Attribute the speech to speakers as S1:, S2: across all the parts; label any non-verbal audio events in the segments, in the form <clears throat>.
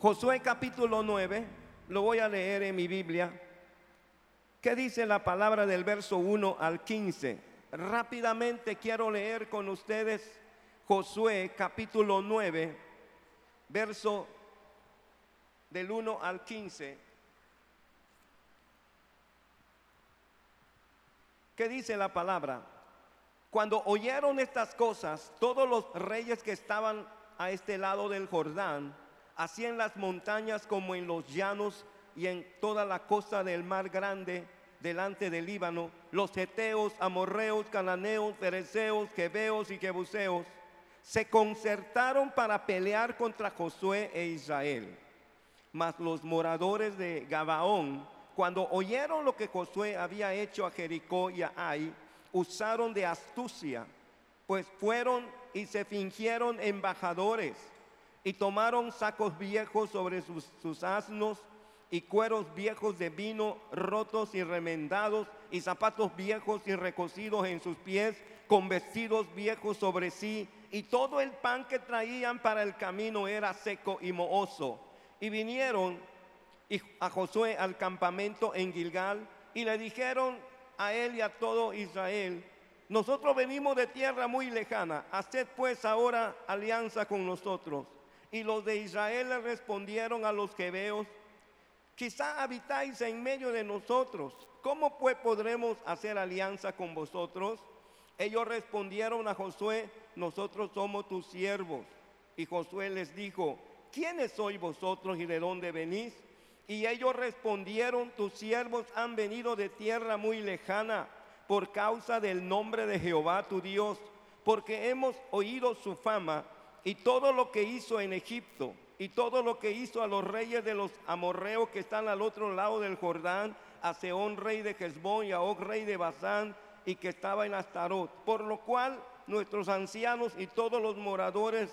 S1: Josué capítulo 9, lo voy a leer en mi Biblia. ¿Qué dice la palabra del verso 1 al 15? Rápidamente quiero leer con ustedes Josué capítulo 9, verso del 1 al 15. ¿Qué dice la palabra? Cuando oyeron estas cosas, todos los reyes que estaban a este lado del Jordán, así en las montañas como en los llanos y en toda la costa del mar grande, delante del Líbano, los heteos, amorreos, cananeos, fereceos, quebeos y jebuseos, se concertaron para pelear contra Josué e Israel. Mas los moradores de Gabaón, cuando oyeron lo que Josué había hecho a Jericó y a Ai, usaron de astucia, pues fueron y se fingieron embajadores y tomaron sacos viejos sobre sus, asnos y cueros viejos de vino rotos y remendados y zapatos viejos y recocidos en sus pies con vestidos viejos sobre sí y todo el pan que traían para el camino era seco y mohoso. Y vinieron a Josué al campamento en Gilgal y le dijeron a él y a todo Israel, nosotros venimos de tierra muy lejana, haced pues ahora alianza con nosotros. Y los de Israel le respondieron a los quebeos, quizá habitáis en medio de nosotros, ¿cómo pues podremos hacer alianza con vosotros? Ellos respondieron a Josué, nosotros somos tus siervos. Y Josué les dijo, ¿quiénes sois vosotros y de dónde venís? Y ellos respondieron, tus siervos han venido de tierra muy lejana por causa del nombre de Jehová tu Dios, porque hemos oído su fama y todo lo que hizo en Egipto y todo lo que hizo a los reyes de los amorreos que están al otro lado del Jordán, a Seón rey de Hezbón y a Og rey de Basán y que estaba en Astarot, por lo cual nuestros ancianos y todos los moradores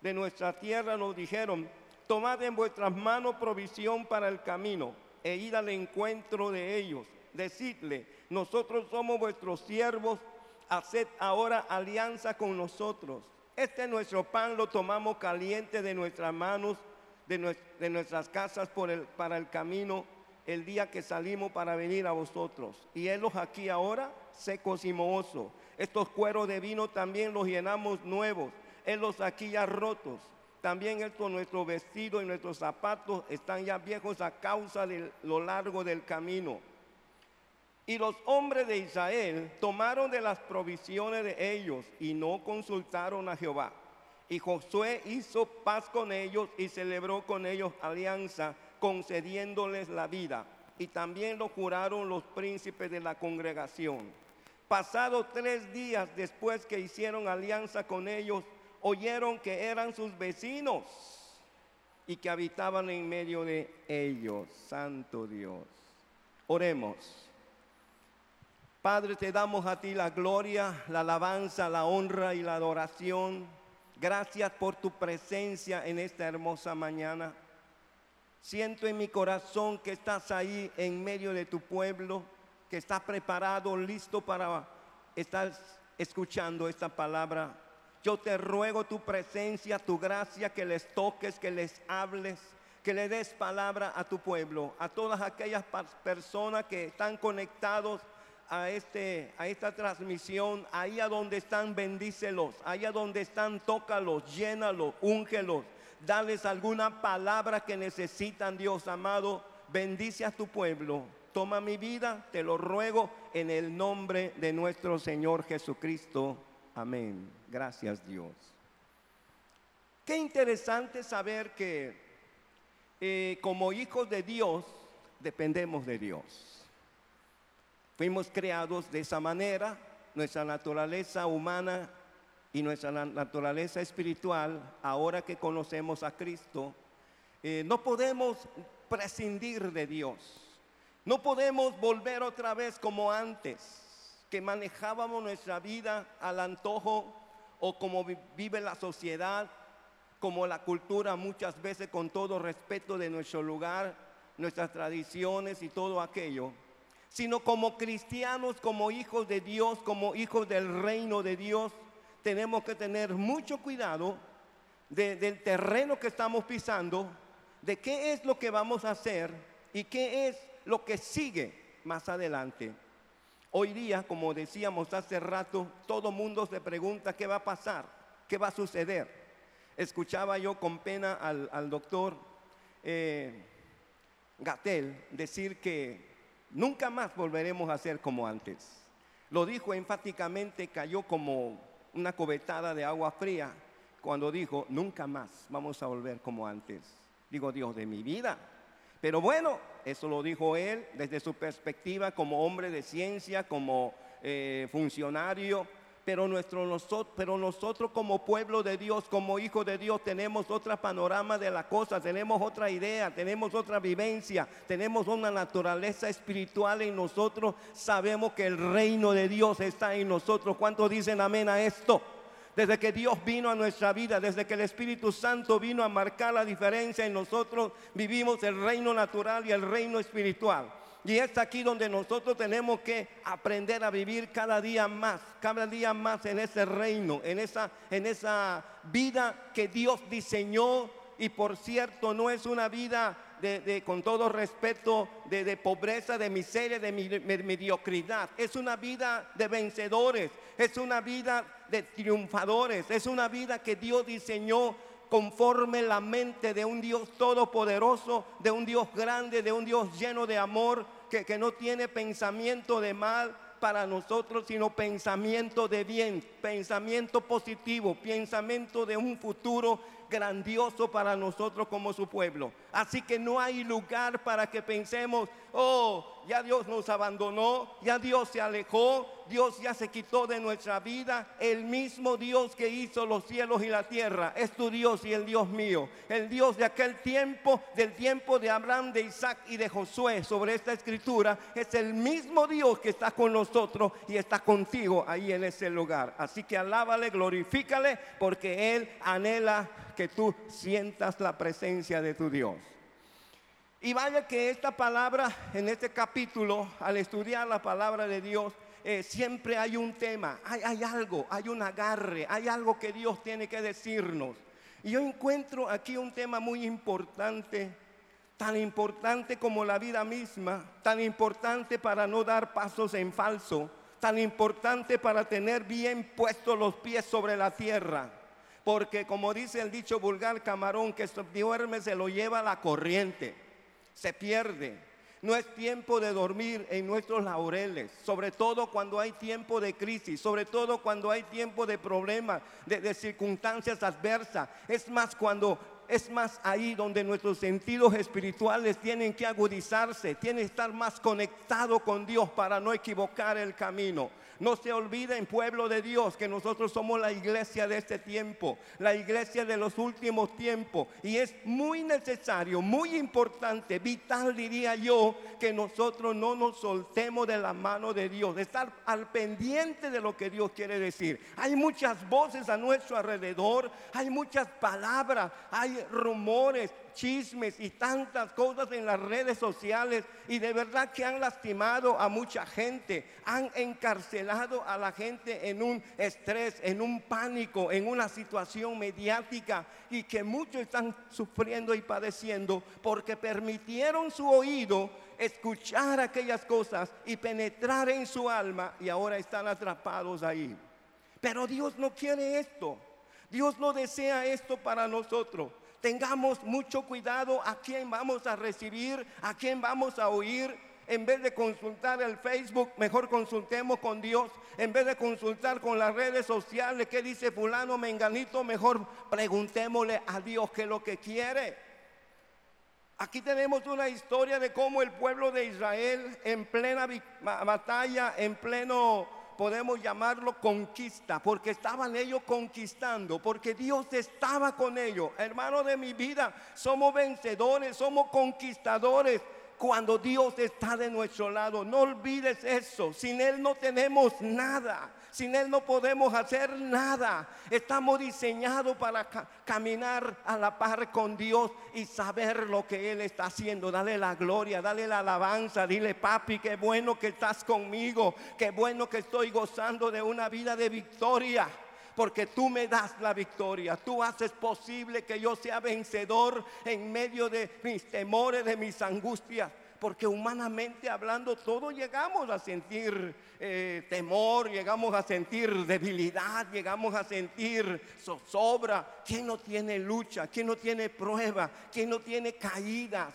S1: de nuestra tierra nos dijeron, tomad en vuestras manos provisión para el camino e id al encuentro de ellos. Decidle, nosotros somos vuestros siervos, haced ahora alianza con nosotros. Este nuestro pan lo tomamos caliente de nuestras manos, de, nuestras casas para el camino el día que salimos para venir a vosotros. Y los aquí ahora secos y mohosos. Estos cueros de vino también los llenamos nuevos. los aquí ya rotos. También estos nuestros vestidos y nuestros zapatos están ya viejos a causa de lo largo del camino. Y los hombres de Israel tomaron de las provisiones de ellos y no consultaron a Jehová. Y Josué hizo paz con ellos y celebró con ellos alianza, concediéndoles la vida. Y también lo juraron los príncipes de la congregación. Pasados tres días después que hicieron alianza con ellos, oyeron que eran sus vecinos y que habitaban en medio de ellos. Santo Dios. Oremos. Padre, te damos a ti la gloria, la alabanza, la honra y la adoración. Gracias por tu presencia en esta hermosa mañana. Siento en mi corazón que estás ahí en medio de tu pueblo, que estás preparado, listo para estar escuchando esta palabra yo te ruego tu presencia, tu gracia, que les toques, que les hables, que le des palabra a tu pueblo, a todas aquellas personas que están conectados a, este, a esta transmisión, ahí a donde están, bendícelos, ahí a donde están, tócalos, llénalos, úngelos, dales alguna palabra que necesitan, Dios amado, bendice a tu pueblo. Toma mi vida, te lo ruego en el nombre de nuestro Señor Jesucristo. Amén. Gracias Dios. Qué interesante saber que eh, como hijos de Dios dependemos de Dios. Fuimos creados de esa manera, nuestra naturaleza humana y nuestra naturaleza espiritual, ahora que conocemos a Cristo, eh, no podemos prescindir de Dios. No podemos volver otra vez como antes que manejábamos nuestra vida al antojo o como vive la sociedad, como la cultura muchas veces con todo respeto de nuestro lugar, nuestras tradiciones y todo aquello, sino como cristianos, como hijos de Dios, como hijos del reino de Dios, tenemos que tener mucho cuidado del terreno que estamos pisando, de qué es lo que vamos a hacer y qué es lo que sigue más adelante. Hoy día, como decíamos hace rato, todo mundo se pregunta qué va a pasar, qué va a suceder. Escuchaba yo con pena al, doctor eh, Gatel decir que nunca más volveremos a ser como antes. Lo dijo enfáticamente, cayó como una cobetada de agua fría cuando dijo, nunca más vamos a volver como antes. Digo, Dios de mi vida. Pero bueno, eso lo dijo él desde su perspectiva como hombre de ciencia, como eh, funcionario. Pero, nuestro, nosotros, nosotros como pueblo de Dios, como hijo de Dios, tenemos otro panorama de la cosa, tenemos otra idea, tenemos otra vivencia, tenemos una naturaleza espiritual en nosotros. Sabemos que el reino de Dios está en nosotros. ¿Cuántos dicen amén a esto? Desde que Dios vino a nuestra vida, desde que el Espíritu Santo vino a marcar la diferencia en nosotros, vivimos el reino natural y el reino espiritual. Y es aquí donde nosotros tenemos que aprender a vivir cada día más, cada día más en ese reino, en esa, en esa vida que Dios diseñó. Y por cierto, no es una vida de, con todo respeto, de, pobreza, de miseria, de mediocridad. Es una vida de vencedores, es una vida de triunfadores, es una vida que Dios diseñó conforme la mente de un Dios todopoderoso, de un Dios grande, de un Dios lleno de amor, que, no tiene pensamiento de mal, para nosotros, sino pensamiento de bien, pensamiento positivo, pensamiento de un futuro grandioso para nosotros como su pueblo. Así que no hay lugar para que pensemos, oh, ya Dios nos abandonó, ya Dios se alejó, Dios ya se quitó de nuestra vida. El mismo Dios que hizo los cielos y la tierra es tu Dios y el Dios mío. El Dios de aquel tiempo, del tiempo de Abraham, de Isaac y de Josué sobre esta escritura, es el mismo Dios que está con nosotros y está contigo ahí en ese lugar. Así que alábale, glorifícale, porque Él anhela que tú sientas la presencia de tu Dios. Y vaya que esta palabra en este capítulo, al estudiar la palabra de Dios, eh, siempre hay un tema, hay, hay algo, hay un agarre, hay algo que Dios tiene que decirnos. Y yo encuentro aquí un tema muy importante, tan importante como la vida misma, tan importante para no dar pasos en falso, tan importante para tener bien puestos los pies sobre la tierra. Porque como dice el dicho vulgar camarón, que duerme se lo lleva la corriente, se pierde. No es tiempo de dormir en nuestros laureles, sobre todo cuando hay tiempo de crisis, sobre todo cuando hay tiempo de problemas, de, de circunstancias adversas. Es más cuando es más ahí donde nuestros sentidos espirituales tienen que agudizarse, tienen que estar más conectados con Dios para no equivocar el camino. No se olviden, pueblo de Dios, que nosotros somos la iglesia de este tiempo, la iglesia de los últimos tiempos. Y es muy necesario, muy importante, vital diría yo, que nosotros no nos soltemos de la mano de Dios, de estar al pendiente de lo que Dios quiere decir. Hay muchas voces a nuestro alrededor, hay muchas palabras, hay rumores, chismes y tantas cosas en las redes sociales y de verdad que han lastimado a mucha gente, han encarcelado a la gente en un estrés, en un pánico, en una situación mediática y que muchos están sufriendo y padeciendo porque permitieron su oído escuchar aquellas cosas y penetrar en su alma y ahora están atrapados ahí. Pero Dios no quiere esto. Dios no desea esto para nosotros tengamos mucho cuidado a quién vamos a recibir, a quién vamos a oír. En vez de consultar el Facebook, mejor consultemos con Dios. En vez de consultar con las redes sociales, qué dice fulano, menganito, mejor preguntémosle a Dios qué es lo que quiere. Aquí tenemos una historia de cómo el pueblo de Israel en plena batalla, en pleno podemos llamarlo conquista, porque estaban ellos conquistando, porque Dios estaba con ellos. Hermano de mi vida, somos vencedores, somos conquistadores cuando Dios está de nuestro lado. No olvides eso. Sin Él no tenemos nada. Sin Él no podemos hacer nada. Estamos diseñados para caminar a la par con Dios y saber lo que Él está haciendo. Dale la gloria, dale la alabanza. Dile, papi, qué bueno que estás conmigo. Qué bueno que estoy gozando de una vida de victoria. porque tú me das la victoria. Tú haces posible que yo sea vencedor en medio de mis temores, de mis angustias porque humanamente hablando todos llegamos a sentir eh, temor, llegamos a sentir debilidad, llegamos a sentir zozobra. ¿Quién no tiene lucha? ¿Quién no tiene prueba? ¿Quién no tiene caídas?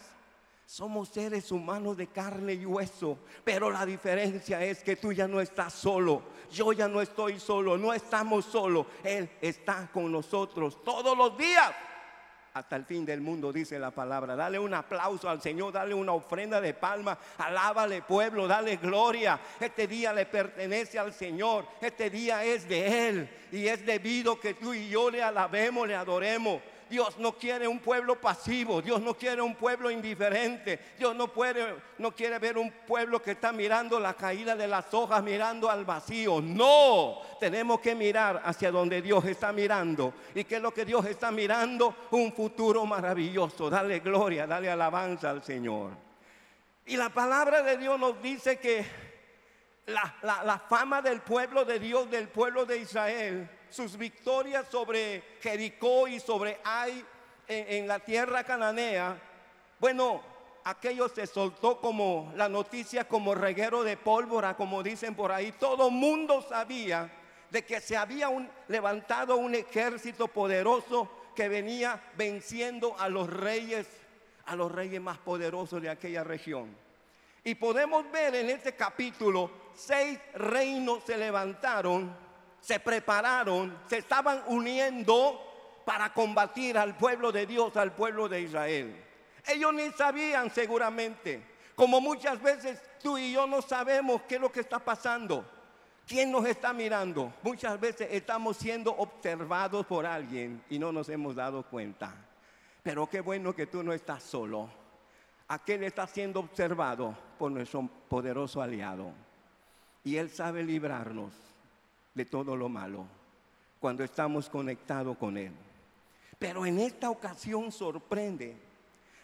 S1: Somos seres humanos de carne y hueso, pero la diferencia es que tú ya no estás solo, yo ya no estoy solo, no estamos solos, Él está con nosotros todos los días hasta el fin del mundo, dice la palabra. Dale un aplauso al Señor, dale una ofrenda de palma, alábale pueblo, dale gloria. Este día le pertenece al Señor, este día es de Él y es debido que tú y yo le alabemos, le adoremos. Dios no quiere un pueblo pasivo, Dios no quiere un pueblo indiferente, Dios no, puede, no quiere ver un pueblo que está mirando la caída de las hojas, mirando al vacío. No, tenemos que mirar hacia donde Dios está mirando. ¿Y qué es lo que Dios está mirando? Un futuro maravilloso. Dale gloria, dale alabanza al Señor. Y la palabra de Dios nos dice que la, la fama del pueblo de Dios, del pueblo de Israel, sus victorias sobre Jericó y sobre Ai en, la tierra cananea, bueno, aquello se soltó como la noticia, como reguero de pólvora, como dicen por ahí. Todo mundo sabía de que se había levantado un ejército poderoso que venía venciendo a los reyes, a los reyes más poderosos de aquella región. Y podemos ver en este capítulo, seis reinos se levantaron se prepararon, se estaban uniendo para combatir al pueblo de Dios, al pueblo de Israel. Ellos ni sabían seguramente, como muchas veces tú y yo no sabemos qué es lo que está pasando. ¿Quién nos está mirando? Muchas veces estamos siendo observados por alguien y no nos hemos dado cuenta. Pero qué bueno que tú no estás solo. Aquel está siendo observado por nuestro poderoso aliado. Y Él sabe librarnos de todo lo malo cuando estamos conectados con Él. Pero en esta ocasión sorprende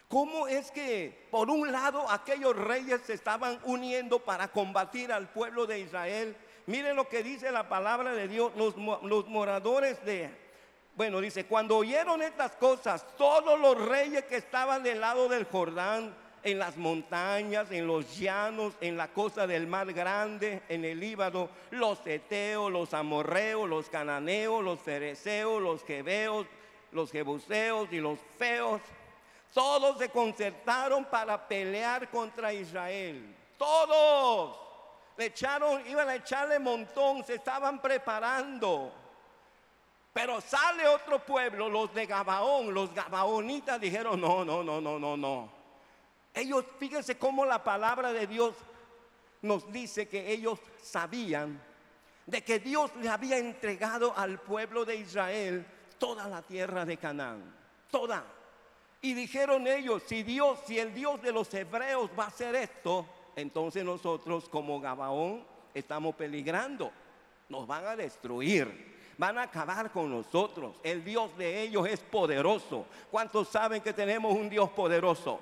S1: cómo es que por un lado aquellos reyes se estaban uniendo para combatir al pueblo de Israel. Miren lo que dice la palabra de Dios, los, los moradores de, bueno, dice, cuando oyeron estas cosas, todos los reyes que estaban del lado del Jordán, en las montañas, en los llanos, en la costa del mar grande, en el Líbano, los eteos, los amorreos, los cananeos, los fereceos, los jebeos, los jebuseos y los feos, todos se concertaron para pelear contra Israel. Todos le echaron, iban a echarle montón, se estaban preparando. Pero sale otro pueblo, los de Gabaón, los gabaonitas dijeron, no, no, no, no, no, no. Ellos, fíjense cómo la palabra de Dios nos dice que ellos sabían de que Dios le había entregado al pueblo de Israel toda la tierra de Canaán, toda. Y dijeron ellos, si Dios, si el Dios de los hebreos va a hacer esto, entonces nosotros como Gabaón estamos peligrando, nos van a destruir. Van a acabar con nosotros. El Dios de ellos es poderoso. ¿Cuántos saben que tenemos un Dios poderoso?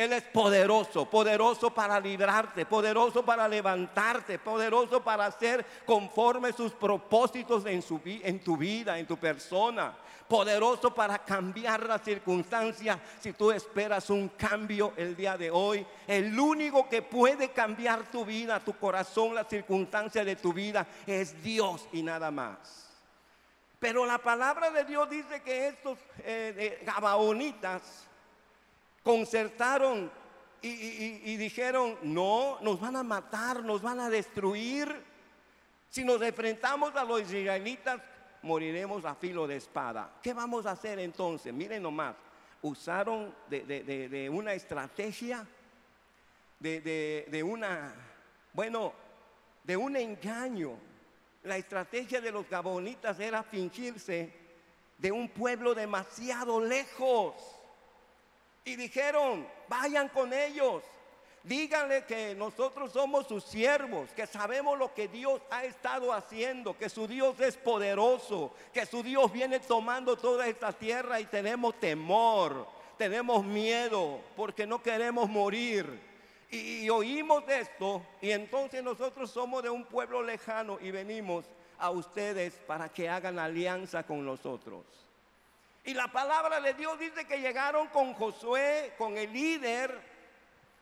S1: Él es poderoso, poderoso para librarte, poderoso para levantarte, poderoso para hacer conforme sus propósitos en, su, en tu vida, en tu persona. Poderoso para cambiar las circunstancias si tú esperas un cambio el día de hoy. El único que puede cambiar tu vida, tu corazón, las circunstancias de tu vida es Dios y nada más. Pero la palabra de Dios dice que estos eh, gabaonitas, concertaron y, dijeron, no, nos van a matar, nos van a destruir. Si nos enfrentamos a los israelitas, moriremos a filo de espada. ¿Qué vamos a hacer entonces? Miren nomás, usaron de, una estrategia, de, una, bueno, de un engaño. La estrategia de los gabonitas era fingirse de un pueblo demasiado lejos y dijeron, vayan con ellos. Díganle que nosotros somos sus siervos, que sabemos lo que Dios ha estado haciendo, que su Dios es poderoso, que su Dios viene tomando toda esta tierra y tenemos temor, tenemos miedo porque no queremos morir. Y, oímos esto y entonces nosotros somos de un pueblo lejano y venimos a ustedes para que hagan alianza con nosotros. Y la palabra de Dios dice que llegaron con Josué, con el líder,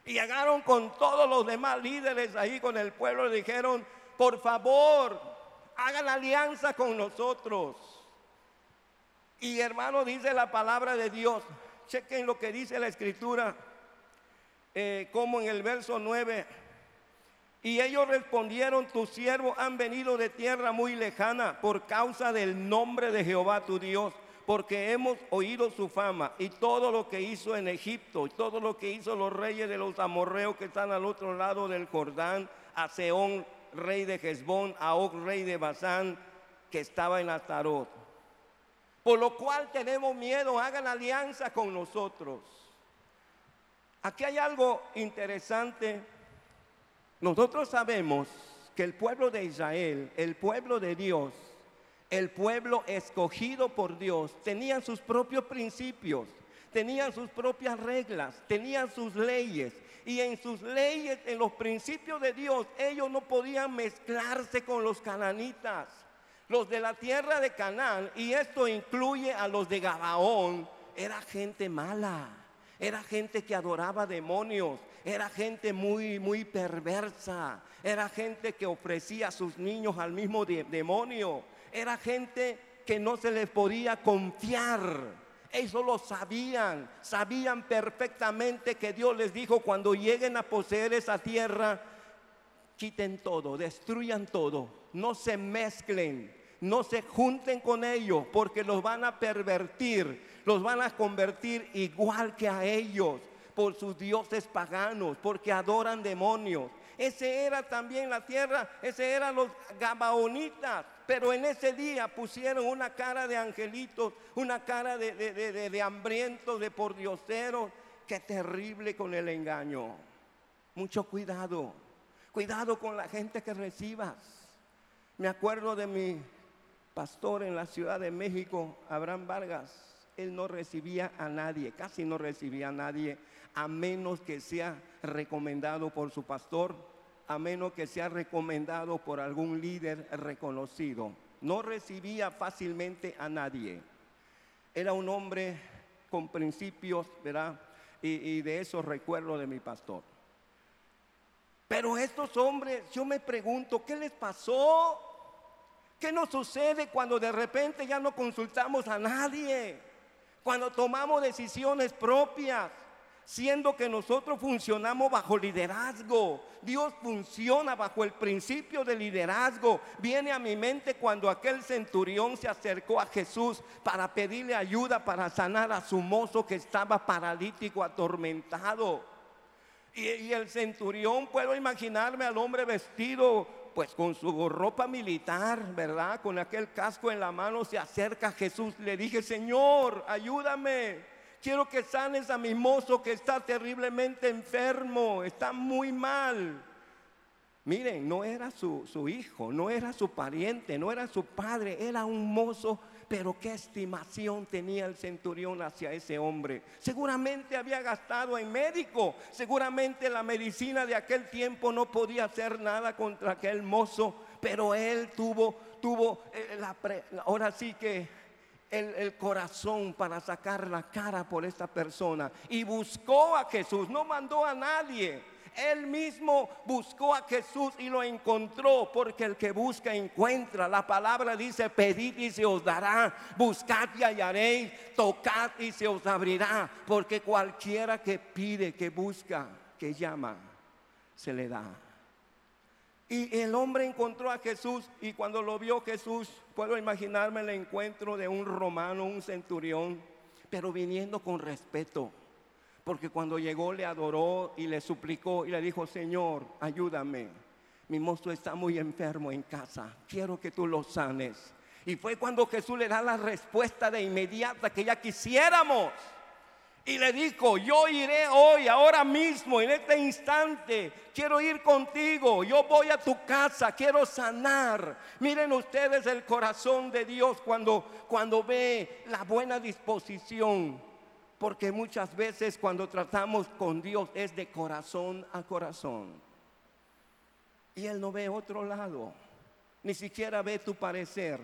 S1: y llegaron con todos los demás líderes ahí con el pueblo y dijeron, por favor, hagan alianza con nosotros. Y hermano, dice la palabra de Dios, chequen lo que dice la escritura, eh, como en el verso 9. Y ellos respondieron, tus siervos han venido de tierra muy lejana por causa del nombre de Jehová tu Dios porque hemos oído su fama y todo lo que hizo en Egipto y todo lo que hizo los reyes de los amorreos que están al otro lado del Jordán, a Seón, rey de Hezbón, a Og, rey de Basán, que estaba en Astarot. Por lo cual tenemos miedo, hagan alianza con nosotros. Aquí hay algo interesante. Nosotros sabemos que el pueblo de Israel, el pueblo de Dios, el pueblo escogido por Dios tenían sus propios principios, tenían sus propias reglas, tenían sus leyes. Y en sus leyes, en los principios de Dios, ellos no podían mezclarse con los cananitas. Los de la tierra de Canaán, y esto incluye a los de Gabaón, era gente mala, era gente que adoraba demonios, era gente muy, muy perversa, era gente que ofrecía a sus niños al mismo demonio era gente que no se les podía confiar. Ellos lo sabían, sabían perfectamente que Dios les dijo cuando lleguen a poseer esa tierra, quiten todo, destruyan todo, no se mezclen, no se junten con ellos porque los van a pervertir, los van a convertir igual que a ellos por sus dioses paganos, porque adoran demonios. Ese era también la tierra, ese eran los gabaonitas pero en ese día pusieron una cara de angelitos, una cara de, de, de, de hambrientos, de. Qué terrible con el engaño. Mucho cuidado. Cuidado con la gente que recibas. Me acuerdo de mi pastor en la Ciudad de México, Abraham Vargas. Él no recibía a nadie, casi no recibía a nadie, a menos que sea recomendado por su pastor a menos que sea recomendado por algún líder reconocido. No recibía fácilmente a nadie. Era un hombre con principios, ¿verdad? Y, de eso recuerdo de mi pastor. Pero estos hombres, yo me pregunto, ¿qué les pasó? ¿Qué nos sucede cuando de repente ya no consultamos a nadie? Cuando tomamos decisiones propias siendo que nosotros funcionamos bajo liderazgo. Dios funciona bajo el principio de liderazgo. Viene a mi mente cuando aquel centurión se acercó a Jesús para pedirle ayuda para sanar a su mozo que estaba paralítico, atormentado. Y, el centurión, puedo imaginarme al hombre vestido pues con su ropa militar, ¿verdad? Con aquel casco en la mano se acerca a Jesús. Le dije, Señor, ayúdame quiero que sanes a mi mozo que está terriblemente enfermo, está muy mal. Miren, no era su, su, hijo, no era su pariente, no era su padre, era un mozo, pero qué estimación tenía el centurión hacia ese hombre. Seguramente había gastado en médico, seguramente la medicina de aquel tiempo no podía hacer nada contra aquel mozo, pero él tuvo, tuvo, eh, la, ahora sí que el, corazón para sacar la cara por esta persona y buscó a Jesús, no mandó a nadie. Él mismo buscó a Jesús y lo encontró, porque el que busca encuentra. La palabra dice, pedid y se os dará, buscad y hallaréis, tocad y se os abrirá, porque cualquiera que pide, que busca, que llama, se le da. Y el hombre encontró a Jesús y cuando lo vio Jesús, puedo imaginarme el encuentro de un romano, un centurión, pero viniendo con respeto. Porque cuando llegó le adoró y le suplicó y le dijo, Señor, ayúdame. Mi mozo está muy enfermo en casa. Quiero que tú lo sanes. Y fue cuando Jesús le da la respuesta de inmediata que ya quisiéramos. Y le dijo, yo iré hoy, ahora mismo, en este instante, quiero ir contigo, yo voy a tu casa, quiero sanar. Miren ustedes el corazón de Dios cuando, cuando ve la buena disposición, porque muchas veces cuando tratamos con Dios es de corazón a corazón. Y Él no ve otro lado. Ni siquiera ve tu parecer,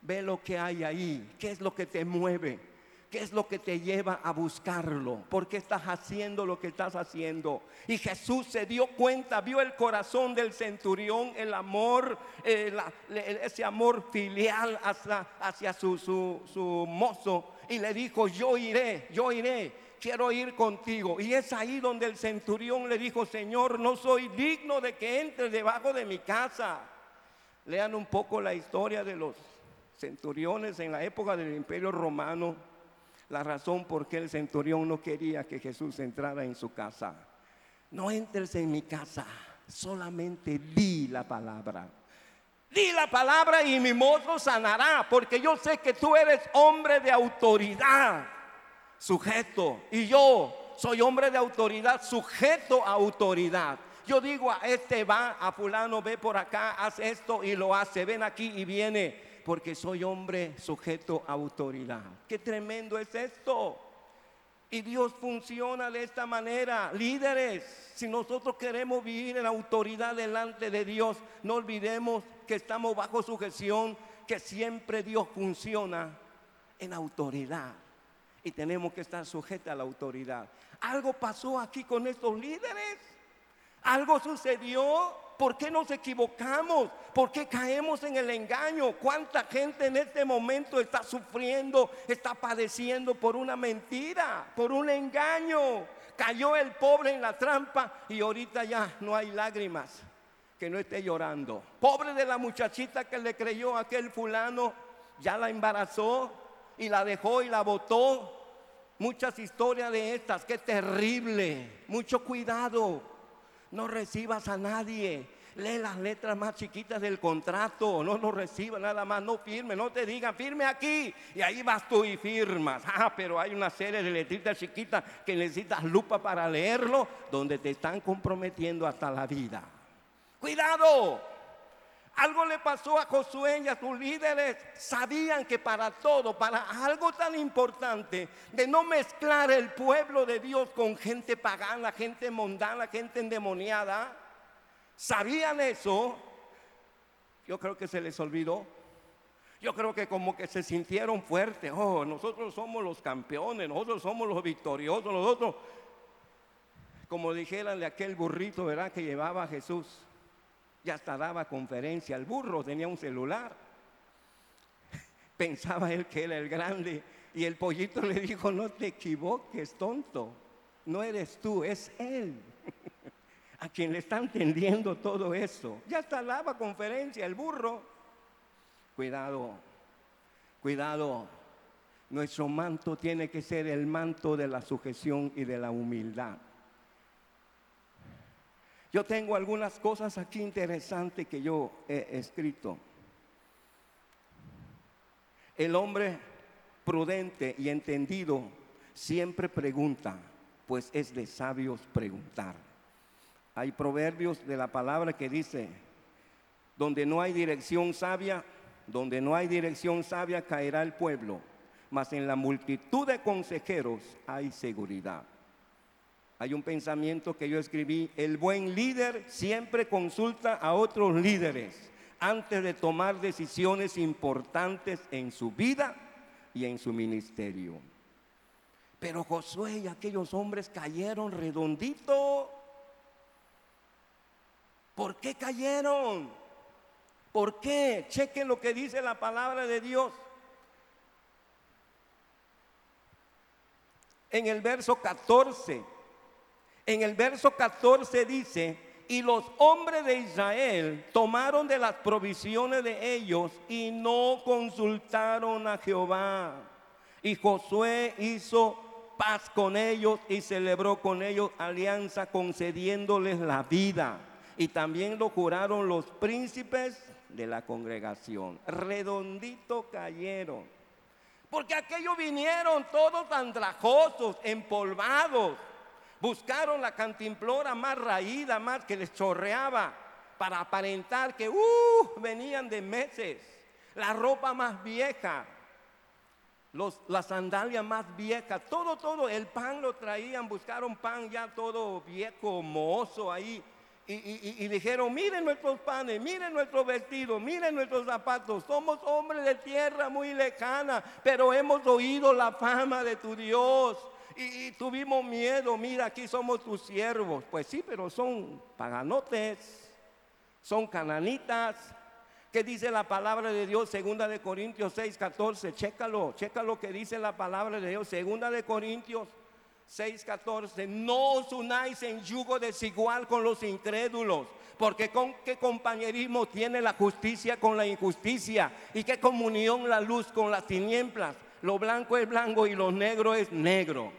S1: ve lo que hay ahí, qué es lo que te mueve. ¿Qué es lo que te lleva a buscarlo? ¿Por qué estás haciendo lo que estás haciendo? Y Jesús se dio cuenta, vio el corazón del centurión, el amor, eh, ese amor filial hacia, hacia su, su mozo. Y le dijo, yo iré, yo iré, quiero ir contigo. Y es ahí donde el centurión le dijo, Señor, no soy digno de que entre debajo de mi casa. Lean un poco la historia de los centuriones en la época del imperio romano la razón por qué el centurión no quería que Jesús entrara en su casa. No entres en mi casa, solamente di la palabra. Di la palabra y mi mozo sanará, porque yo sé que tú eres hombre de autoridad, sujeto, y yo soy hombre de autoridad, sujeto a autoridad. Yo digo a este va, a fulano ve por acá, haz esto y lo hace, ven aquí y viene porque soy hombre sujeto a autoridad. Qué tremendo es esto. Y Dios funciona de esta manera. Líderes, si nosotros queremos vivir en autoridad delante de Dios, no olvidemos que estamos bajo sujeción, que siempre Dios funciona en autoridad. Y tenemos que estar sujetos a la autoridad. Algo pasó aquí con estos líderes. Algo sucedió ¿Por qué nos equivocamos? ¿Por qué caemos en el engaño? ¿Cuánta gente en este momento está sufriendo, está padeciendo por una mentira, por un engaño? Cayó el pobre en la trampa y ahorita ya no hay lágrimas que no esté llorando. Pobre de la muchachita que le creyó a aquel fulano, ya la embarazó y la dejó y la botó. Muchas historias de estas, qué terrible. Mucho cuidado no recibas a nadie. Lee las letras más chiquitas del contrato, no lo reciba nada más, no firme, no te digan firme aquí y ahí vas tú y firmas. Ah, pero hay una serie de letritas chiquitas que necesitas lupa para leerlo, donde te están comprometiendo hasta la vida. Cuidado, algo le pasó a Josué y a sus líderes. Sabían que para todo, para algo tan importante, de no mezclar el pueblo de Dios con gente pagana, gente mundana, gente endemoniada, sabían eso. Yo creo que se les olvidó. Yo creo que como que se sintieron fuertes. Oh, nosotros somos los campeones, nosotros somos los victoriosos, nosotros, como dijeran aquel burrito, ¿verdad? Que llevaba a Jesús ya hasta daba conferencia. El burro tenía un celular. <laughs> Pensaba él que era el grande. Y el pollito le dijo, no te equivoques, tonto. No eres tú, es él. <laughs> A quien le está entendiendo todo eso. Ya hasta daba conferencia el burro. Cuidado, cuidado. Nuestro manto tiene que ser el manto de la sujeción y de la humildad. Yo tengo algunas cosas aquí interesantes que yo he escrito. El hombre prudente y entendido siempre pregunta, pues es de sabios preguntar. Hay proverbios de la palabra que dice, donde no hay dirección sabia, donde no hay dirección sabia caerá el pueblo, mas en la multitud de consejeros hay seguridad. Hay un pensamiento que yo escribí, el buen líder siempre consulta a otros líderes antes de tomar decisiones importantes en su vida y en su ministerio. Pero Josué y aquellos hombres cayeron redondito. ¿Por qué cayeron? ¿Por qué? Chequen lo que dice la palabra de Dios. En el verso 14 en el verso 14 dice, y los hombres de Israel tomaron de las provisiones de ellos y no consultaron a Jehová. Y Josué hizo paz con ellos y celebró con ellos alianza concediéndoles la vida. Y también lo juraron los príncipes de la congregación. Redondito cayeron. Porque aquellos vinieron todos andrajosos, empolvados Buscaron la cantimplora más raída, más que les chorreaba, para aparentar que uh, venían de meses. La ropa más vieja, los, la sandalia más vieja, todo, todo, el pan lo traían, buscaron pan ya todo viejo, mozo ahí. Y, dijeron, miren nuestros panes, miren nuestros vestidos, miren nuestros zapatos. Somos hombres de tierra muy lejana, pero hemos oído la fama de tu Dios. Y, tuvimos miedo, mira, aquí somos tus siervos. Pues sí, pero son paganotes, son cananitas. ¿Qué dice la palabra de Dios? Segunda de Corintios 6, 14. Chécalo, chécalo que dice la palabra de Dios. Segunda de Corintios 6:14, no os unáis en yugo desigual con los incrédulos, porque con qué compañerismo tiene la justicia con la injusticia y qué comunión la luz con las tinieblas. Lo blanco es blanco y lo negro es negro.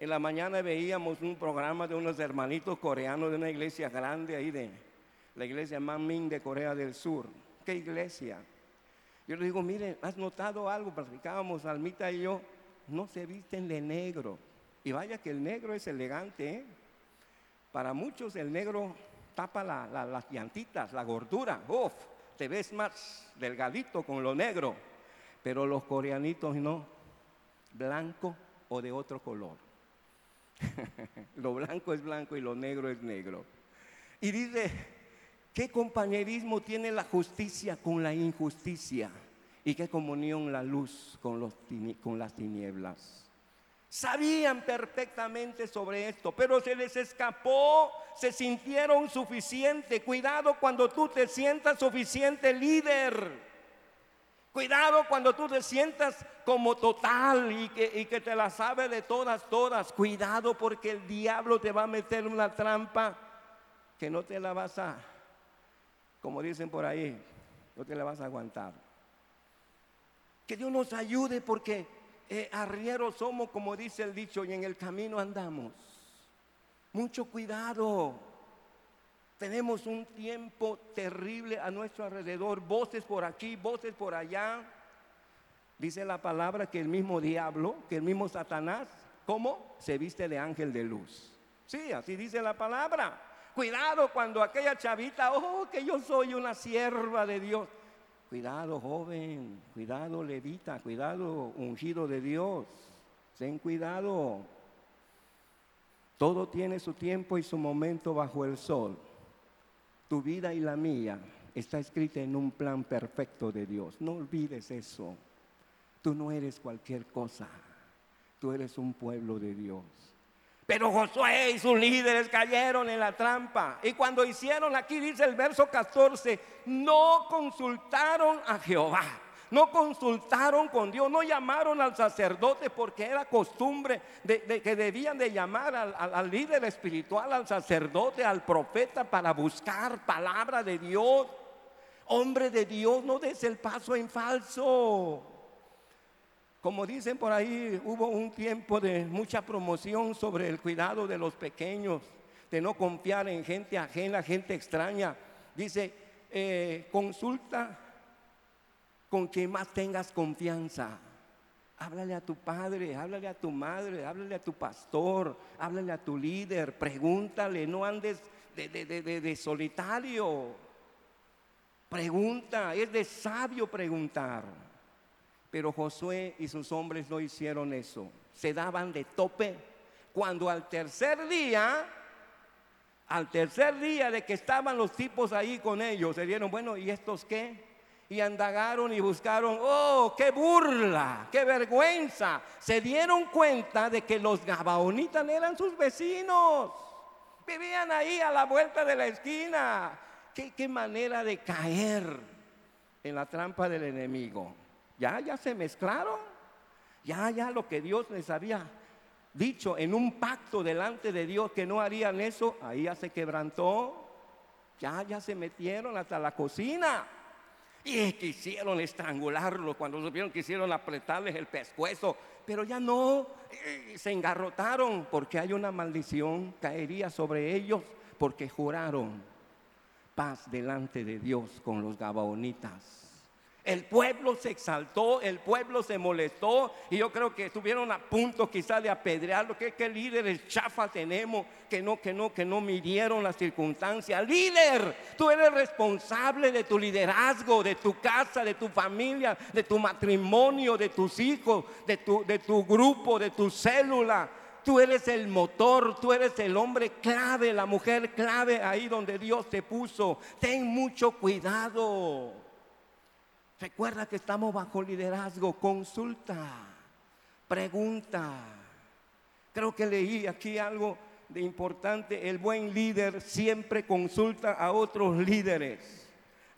S1: En la mañana veíamos un programa de unos hermanitos coreanos de una iglesia grande ahí de la iglesia Manmin de Corea del Sur. ¿Qué iglesia? Yo le digo, mire, ¿has notado algo? Platicábamos Almita y yo, no se visten de negro. Y vaya que el negro es elegante. ¿eh? Para muchos el negro tapa las llantitas, la gordura. Uf, te ves más delgadito con lo negro. Pero los coreanitos no, blanco o de otro color. <laughs> lo blanco es blanco y lo negro es negro. Y dice, ¿qué compañerismo tiene la justicia con la injusticia? ¿Y qué comunión la luz con, los, con las tinieblas? Sabían perfectamente sobre esto, pero se les escapó, se sintieron suficiente. Cuidado cuando tú te sientas suficiente líder. Cuidado cuando tú te sientas como total y que, y que te la sabe de todas, todas. Cuidado porque el diablo te va a meter una trampa que no te la vas a, como dicen por ahí, no te la vas a aguantar. Que Dios nos ayude porque eh, arrieros somos, como dice el dicho, y en el camino andamos. Mucho cuidado. Tenemos un tiempo terrible a nuestro alrededor, voces por aquí, voces por allá. Dice la palabra que el mismo diablo, que el mismo Satanás, ¿cómo? Se viste de ángel de luz. Sí, así dice la palabra. Cuidado cuando aquella chavita, oh, que yo soy una sierva de Dios. Cuidado joven, cuidado levita, cuidado ungido de Dios. Ten cuidado. Todo tiene su tiempo y su momento bajo el sol. Tu vida y la mía está escrita en un plan perfecto de Dios. No olvides eso. Tú no eres cualquier cosa. Tú eres un pueblo de Dios. Pero Josué y sus líderes cayeron en la trampa. Y cuando hicieron, aquí dice el verso 14, no consultaron a Jehová. No consultaron con Dios, no llamaron al sacerdote porque era costumbre de, que debían de llamar al, líder espiritual, al sacerdote, al profeta para buscar palabra de Dios. Hombre de Dios, no des el paso en falso. Como dicen por ahí, hubo un tiempo de mucha promoción sobre el cuidado de los pequeños, de no confiar en gente ajena, gente extraña. Dice, eh, consulta con quien más tengas confianza. Háblale a tu padre, háblale a tu madre, háblale a tu pastor, háblale a tu líder, pregúntale, no andes de, de solitario. Pregunta, es de sabio preguntar. Pero Josué y sus hombres no hicieron eso. Se daban de tope. Cuando al tercer día, al tercer día de que estaban los tipos ahí con ellos, se dieron, bueno, ¿y estos qué? Y andagaron y buscaron, oh, qué burla, qué vergüenza. Se dieron cuenta de que los gabaonitas eran sus vecinos. Vivían ahí a la vuelta de la esquina. Qué, qué manera de caer en la trampa del enemigo. Ya, ya se mezclaron. Ya, ya lo que Dios les había dicho en un pacto delante de Dios que no harían eso, ahí ya se quebrantó. Ya, ya se metieron hasta la cocina. Y quisieron estrangularlo cuando supieron que hicieron apretarles el pescuezo. Pero ya no, eh, se engarrotaron porque hay una maldición, caería sobre ellos porque juraron paz delante de Dios con los gabaonitas. El pueblo se exaltó, el pueblo se molestó y yo creo que estuvieron a punto quizás de apedrearlo. ¿Qué, qué líderes chafa tenemos que no, que no, que no midieron las circunstancias? Líder, tú eres responsable de tu liderazgo, de tu casa, de tu familia, de tu matrimonio, de tus hijos, de tu, de tu grupo, de tu célula. Tú eres el motor, tú eres el hombre clave, la mujer clave ahí donde Dios te puso. Ten mucho cuidado. Recuerda que estamos bajo liderazgo. Consulta, pregunta. Creo que leí aquí algo de importante. El buen líder siempre consulta a otros líderes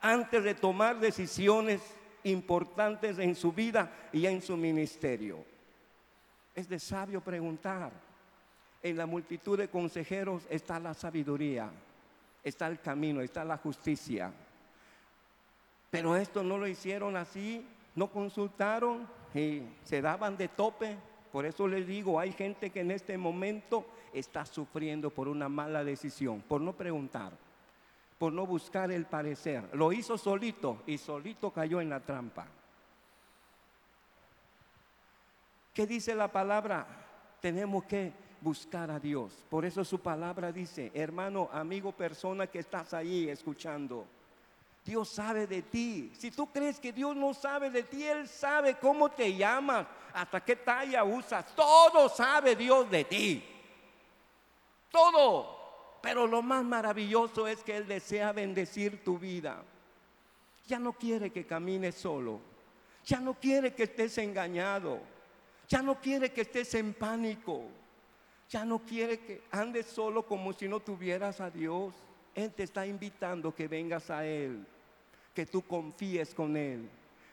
S1: antes de tomar decisiones importantes en su vida y en su ministerio. Es de sabio preguntar. En la multitud de consejeros está la sabiduría, está el camino, está la justicia. Pero esto no lo hicieron así, no consultaron y se daban de tope. Por eso les digo, hay gente que en este momento está sufriendo por una mala decisión, por no preguntar, por no buscar el parecer. Lo hizo solito y solito cayó en la trampa. ¿Qué dice la palabra? Tenemos que buscar a Dios. Por eso su palabra dice, hermano, amigo, persona que estás ahí escuchando. Dios sabe de ti. Si tú crees que Dios no sabe de ti, Él sabe cómo te llamas, hasta qué talla usas. Todo sabe Dios de ti. Todo. Pero lo más maravilloso es que Él desea bendecir tu vida. Ya no quiere que camines solo. Ya no quiere que estés engañado. Ya no quiere que estés en pánico. Ya no quiere que andes solo como si no tuvieras a Dios. Él te está invitando que vengas a Él, que tú confíes con Él.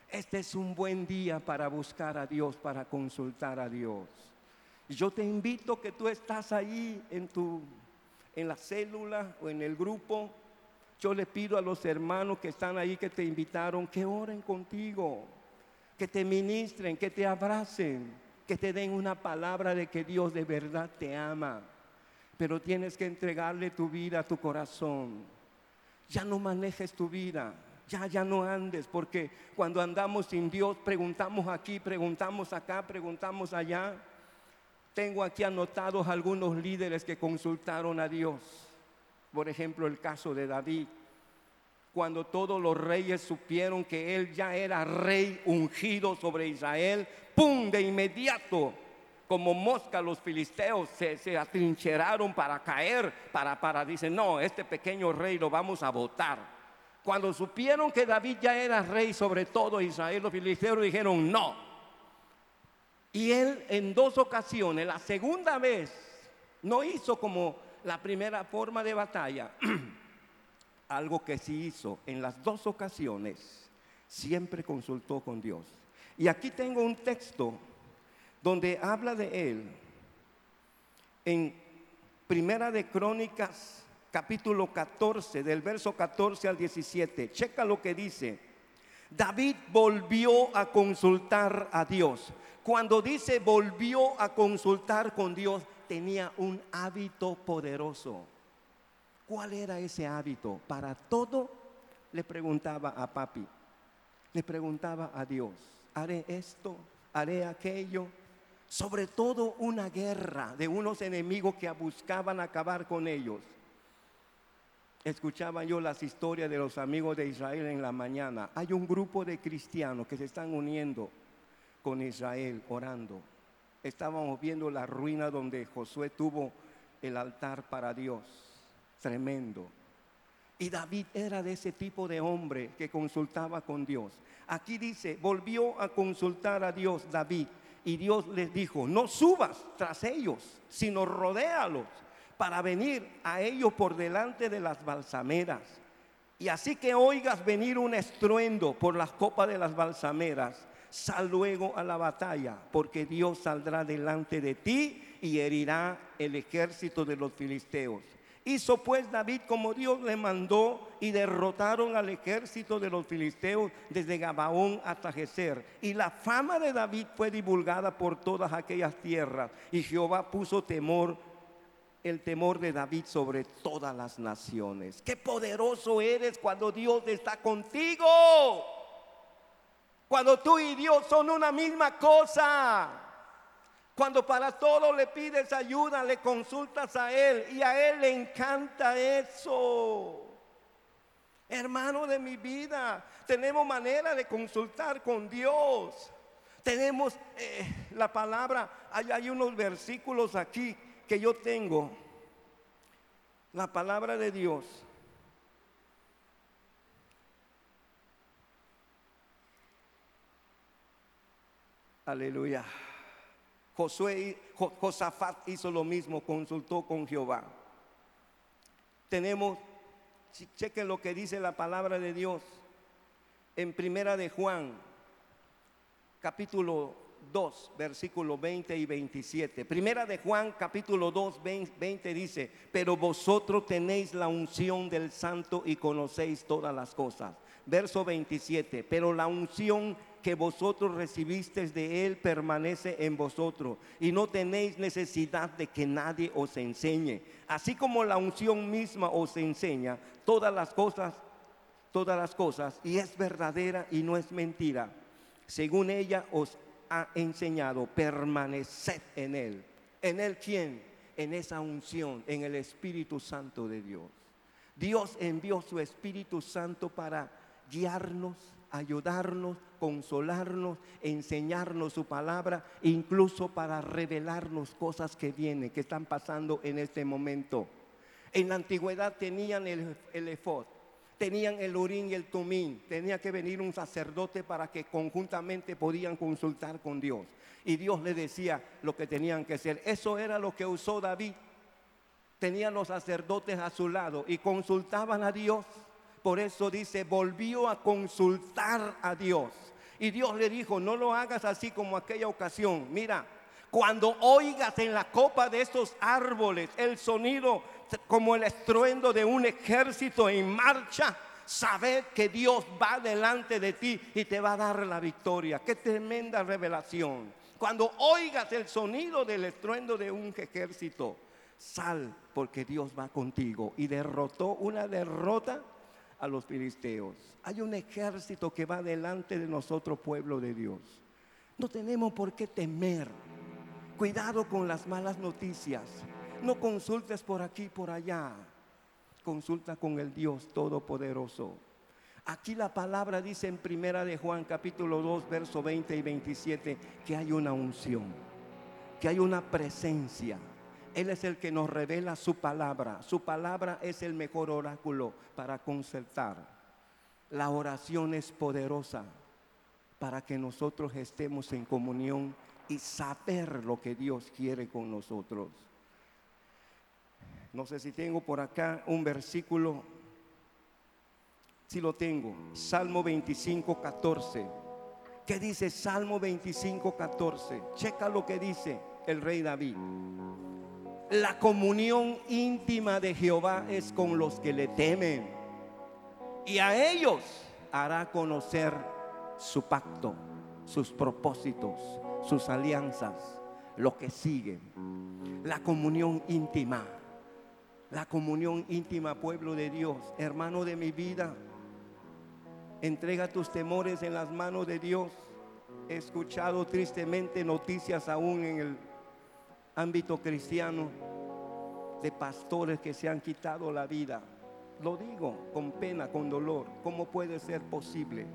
S1: Este es un buen día para buscar a Dios, para consultar a Dios. Yo te invito que tú estás ahí en tu en la célula o en el grupo. Yo le pido a los hermanos que están ahí que te invitaron que oren contigo, que te ministren, que te abracen que te den una palabra de que Dios de verdad te ama. Pero tienes que entregarle tu vida, tu corazón. Ya no manejes tu vida. Ya, ya no andes, porque cuando andamos sin Dios, preguntamos aquí, preguntamos acá, preguntamos allá. Tengo aquí anotados algunos líderes que consultaron a Dios. Por ejemplo, el caso de David cuando todos los reyes supieron que él ya era rey ungido sobre Israel, ¡pum! De inmediato, como mosca los filisteos se, atrincheraron para caer, para, para, dicen, no, este pequeño rey lo vamos a votar. Cuando supieron que David ya era rey sobre todo Israel, los filisteos dijeron, no. Y él en dos ocasiones, la segunda vez, no hizo como la primera forma de batalla. <clears throat> algo que sí hizo en las dos ocasiones, siempre consultó con Dios. Y aquí tengo un texto donde habla de él en Primera de Crónicas, capítulo 14, del verso 14 al 17. Checa lo que dice. David volvió a consultar a Dios. Cuando dice volvió a consultar con Dios, tenía un hábito poderoso. ¿Cuál era ese hábito? Para todo le preguntaba a papi, le preguntaba a Dios, haré esto, haré aquello. Sobre todo una guerra de unos enemigos que buscaban acabar con ellos. Escuchaba yo las historias de los amigos de Israel en la mañana. Hay un grupo de cristianos que se están uniendo con Israel orando. Estábamos viendo la ruina donde Josué tuvo el altar para Dios tremendo. Y David era de ese tipo de hombre que consultaba con Dios. Aquí dice, volvió a consultar a Dios David y Dios les dijo, no subas tras ellos, sino rodéalos para venir a ellos por delante de las balsameras. Y así que oigas venir un estruendo por las copas de las balsameras, sal luego a la batalla, porque Dios saldrá delante de ti y herirá el ejército de los filisteos. Hizo pues David como Dios le mandó y derrotaron al ejército de los filisteos desde Gabaón hasta Geser. Y la fama de David fue divulgada por todas aquellas tierras. Y Jehová puso temor, el temor de David sobre todas las naciones. Qué poderoso eres cuando Dios está contigo. Cuando tú y Dios son una misma cosa. Cuando para todo le pides ayuda, le consultas a Él y a Él le encanta eso. Hermano de mi vida, tenemos manera de consultar con Dios. Tenemos eh, la palabra, hay, hay unos versículos aquí que yo tengo. La palabra de Dios. Aleluya. Josué, Josafat hizo lo mismo, consultó con Jehová. Tenemos, chequen lo que dice la palabra de Dios en Primera de Juan, capítulo 2, versículo 20 y 27. Primera de Juan, capítulo 2, 20 dice, pero vosotros tenéis la unción del santo y conocéis todas las cosas. Verso 27, pero la unción que vosotros recibisteis de Él permanece en vosotros y no tenéis necesidad de que nadie os enseñe. Así como la unción misma os enseña todas las cosas, todas las cosas, y es verdadera y no es mentira. Según ella os ha enseñado, permaneced en Él. ¿En Él quién? En esa unción, en el Espíritu Santo de Dios. Dios envió su Espíritu Santo para guiarnos, ayudarnos, consolarnos, enseñarnos su palabra, incluso para revelarnos cosas que vienen, que están pasando en este momento. En la antigüedad tenían el, el efod, tenían el urín y el tumín, tenía que venir un sacerdote para que conjuntamente podían consultar con Dios. Y Dios le decía lo que tenían que hacer. Eso era lo que usó David. Tenían los sacerdotes a su lado y consultaban a Dios por eso dice, volvió a consultar a Dios. Y Dios le dijo, no lo hagas así como aquella ocasión. Mira, cuando oigas en la copa de estos árboles el sonido como el estruendo de un ejército en marcha, sabed que Dios va delante de ti y te va a dar la victoria. Qué tremenda revelación. Cuando oigas el sonido del estruendo de un ejército, sal porque Dios va contigo. Y derrotó una derrota a los filisteos. Hay un ejército que va delante de nosotros, pueblo de Dios. No tenemos por qué temer. Cuidado con las malas noticias. No consultes por aquí, por allá. Consulta con el Dios Todopoderoso. Aquí la palabra dice en primera de Juan capítulo 2, verso 20 y 27 que hay una unción, que hay una presencia él es el que nos revela su palabra. Su palabra es el mejor oráculo para concertar. La oración es poderosa para que nosotros estemos en comunión y saber lo que Dios quiere con nosotros. No sé si tengo por acá un versículo. Si lo tengo, Salmo 25, 14. ¿Qué dice Salmo 25, 14? Checa lo que dice el rey David. La comunión íntima de Jehová es con los que le temen. Y a ellos hará conocer su pacto, sus propósitos, sus alianzas, lo que sigue. La comunión íntima. La comunión íntima, pueblo de Dios, hermano de mi vida. Entrega tus temores en las manos de Dios. He escuchado tristemente noticias aún en el ámbito cristiano de pastores que se han quitado la vida. Lo digo con pena, con dolor. ¿Cómo puede ser posible?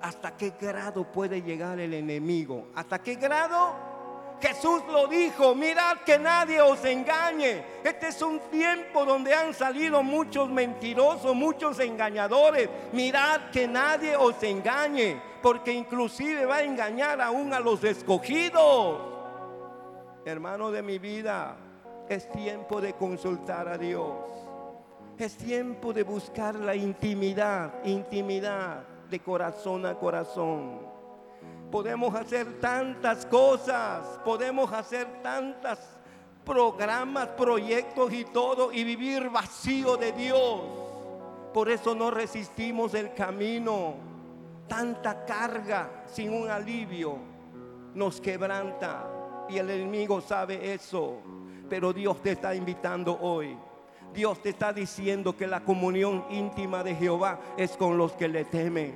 S1: ¿Hasta qué grado puede llegar el enemigo? ¿Hasta qué grado? Jesús lo dijo, mirad que nadie os engañe. Este es un tiempo donde han salido muchos mentirosos, muchos engañadores. Mirad que nadie os engañe, porque inclusive va a engañar aún a los escogidos hermano de mi vida, es tiempo de consultar a Dios. Es tiempo de buscar la intimidad, intimidad de corazón a corazón. Podemos hacer tantas cosas, podemos hacer tantas programas, proyectos y todo y vivir vacío de Dios. Por eso no resistimos el camino. Tanta carga sin un alivio nos quebranta y el enemigo sabe eso. Pero Dios te está invitando hoy. Dios te está diciendo que la comunión íntima de Jehová es con los que le temen.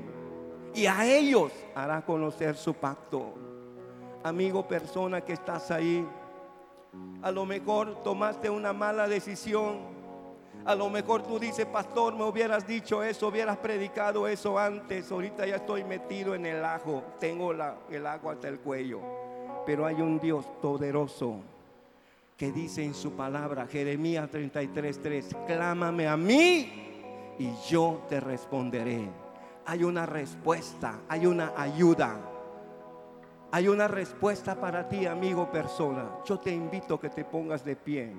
S1: Y a ellos hará conocer su pacto. Amigo, persona que estás ahí, a lo mejor tomaste una mala decisión. A lo mejor tú dices, pastor, me hubieras dicho eso, hubieras predicado eso antes. Ahorita ya estoy metido en el ajo, tengo el agua hasta el cuello. Pero hay un Dios poderoso que dice en su palabra, Jeremías 33:3, clámame a mí y yo te responderé. Hay una respuesta, hay una ayuda. Hay una respuesta para ti, amigo, persona. Yo te invito a que te pongas de pie.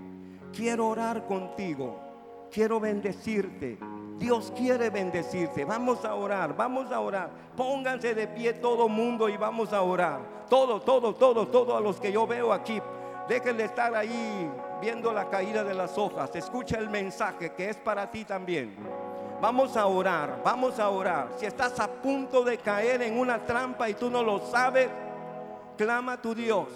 S1: Quiero orar contigo quiero bendecirte. Dios quiere bendecirte. Vamos a orar, vamos a orar. Pónganse de pie todo mundo y vamos a orar. Todo, todo, todo, todos los que yo veo aquí. Déjenle estar ahí viendo la caída de las hojas. Escucha el mensaje que es para ti también. Vamos a orar, vamos a orar. Si estás a punto de caer en una trampa y tú no lo sabes, clama a tu Dios.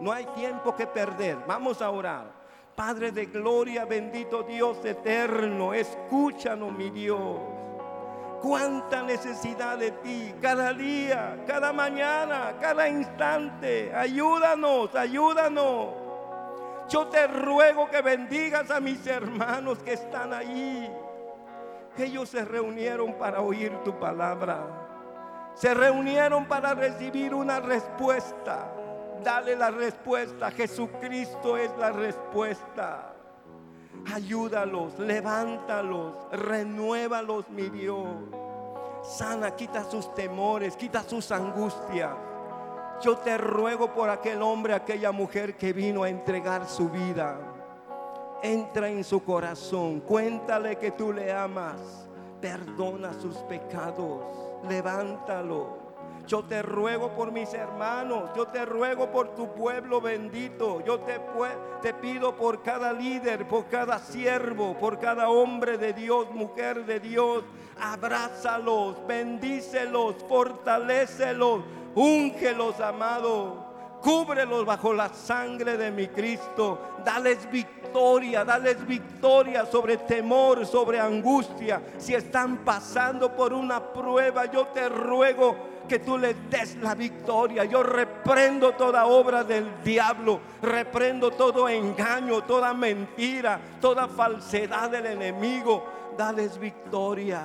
S1: No hay tiempo que perder. Vamos a orar. Padre de gloria, bendito Dios eterno, escúchanos, mi Dios. Cuánta necesidad de ti, cada día, cada mañana, cada instante. Ayúdanos, ayúdanos. Yo te ruego que bendigas a mis hermanos que están ahí. Ellos se reunieron para oír tu palabra. Se reunieron para recibir una respuesta. Dale la respuesta. Jesucristo es la respuesta. Ayúdalos, levántalos, renuévalos, mi Dios. Sana, quita sus temores, quita sus angustias. Yo te ruego por aquel hombre, aquella mujer que vino a entregar su vida. Entra en su corazón, cuéntale que tú le amas, perdona sus pecados, levántalo. Yo te ruego por mis hermanos, yo te ruego por tu pueblo bendito, yo te, te pido por cada líder, por cada siervo, por cada hombre de Dios, mujer de Dios. Abrázalos, bendícelos, fortalécelos, úngelos, amado. Cúbrelos bajo la sangre de mi Cristo. Dales victoria, dales victoria sobre temor, sobre angustia. Si están pasando por una prueba, yo te ruego que tú le des la victoria. Yo reprendo toda obra del diablo, reprendo todo engaño, toda mentira, toda falsedad del enemigo. Dales victoria.